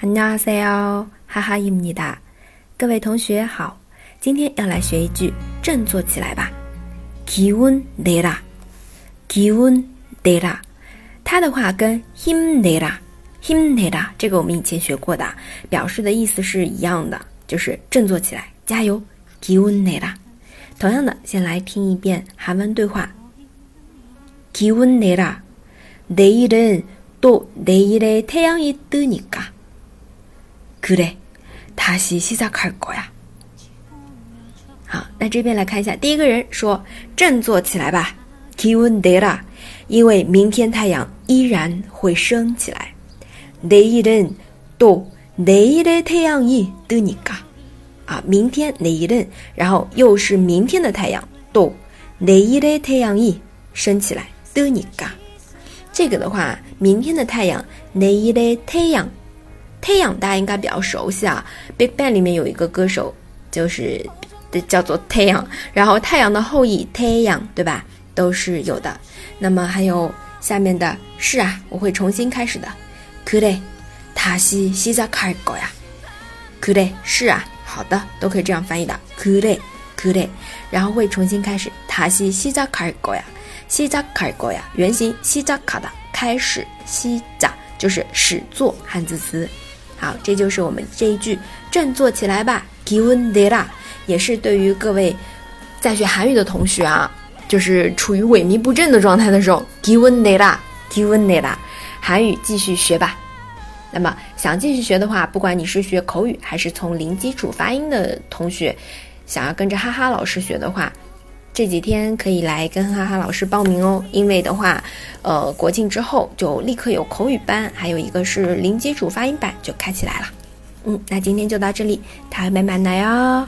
안녕하세요，哈哈伊姆尼达，各位同学好，今天要来学一句，振作起来吧。기운내 라， 기운내 라， 它的话跟힘내 라， 힘내 라， 这个我们以前学过的，表示的意思是一样的，就是振作起来，加油。기운내 라， 同样的，先来听一遍韩文对话。기운내 라， 내일은또내일의태양이뜨니 까。 그래다시시작할거 야。 好，那这边来看一下，第一个人说：“振作起来吧，기운내 라， 因为明天太阳依然会升起来。내일은또내일의태양이뜨니 까。 啊，明天내일 은， 然后又是明天的太阳，또내일의태양이升起来，뜨니 까。 这个的话，明天的太阳，내일의태 양。 太阳大家应该比较熟悉啊，Big Bang 里面有一个歌手就是叫做太阳，然后太阳的后裔太阳，对吧？都是有的。那么还有下面的是啊，我会重新开始的。그래다시시작할거 야。 그래是啊，好的，都可以这样翻译的。그래그 래， 然后会重新开始。다시시작할거 야， 시작할거 야， 原型시작하 다， 开始시작就是始作汉字词。 好这就是我们这一句振作起来吧 given it up 也是对于各位在学韩语的同学啊就是处于萎靡不振的状态的时候 given it up given it up 韩语继续学吧。那么想继续学的话不管你是学口语还是从零基础发音的同学想要跟着哈哈老师学的话这几天可以来跟哈哈老师报名哦，因为的话，呃，国庆之后就立刻有口语班，还有一个是零基础发音版就开起来了。嗯，那今天就到这里，台妹满来哦。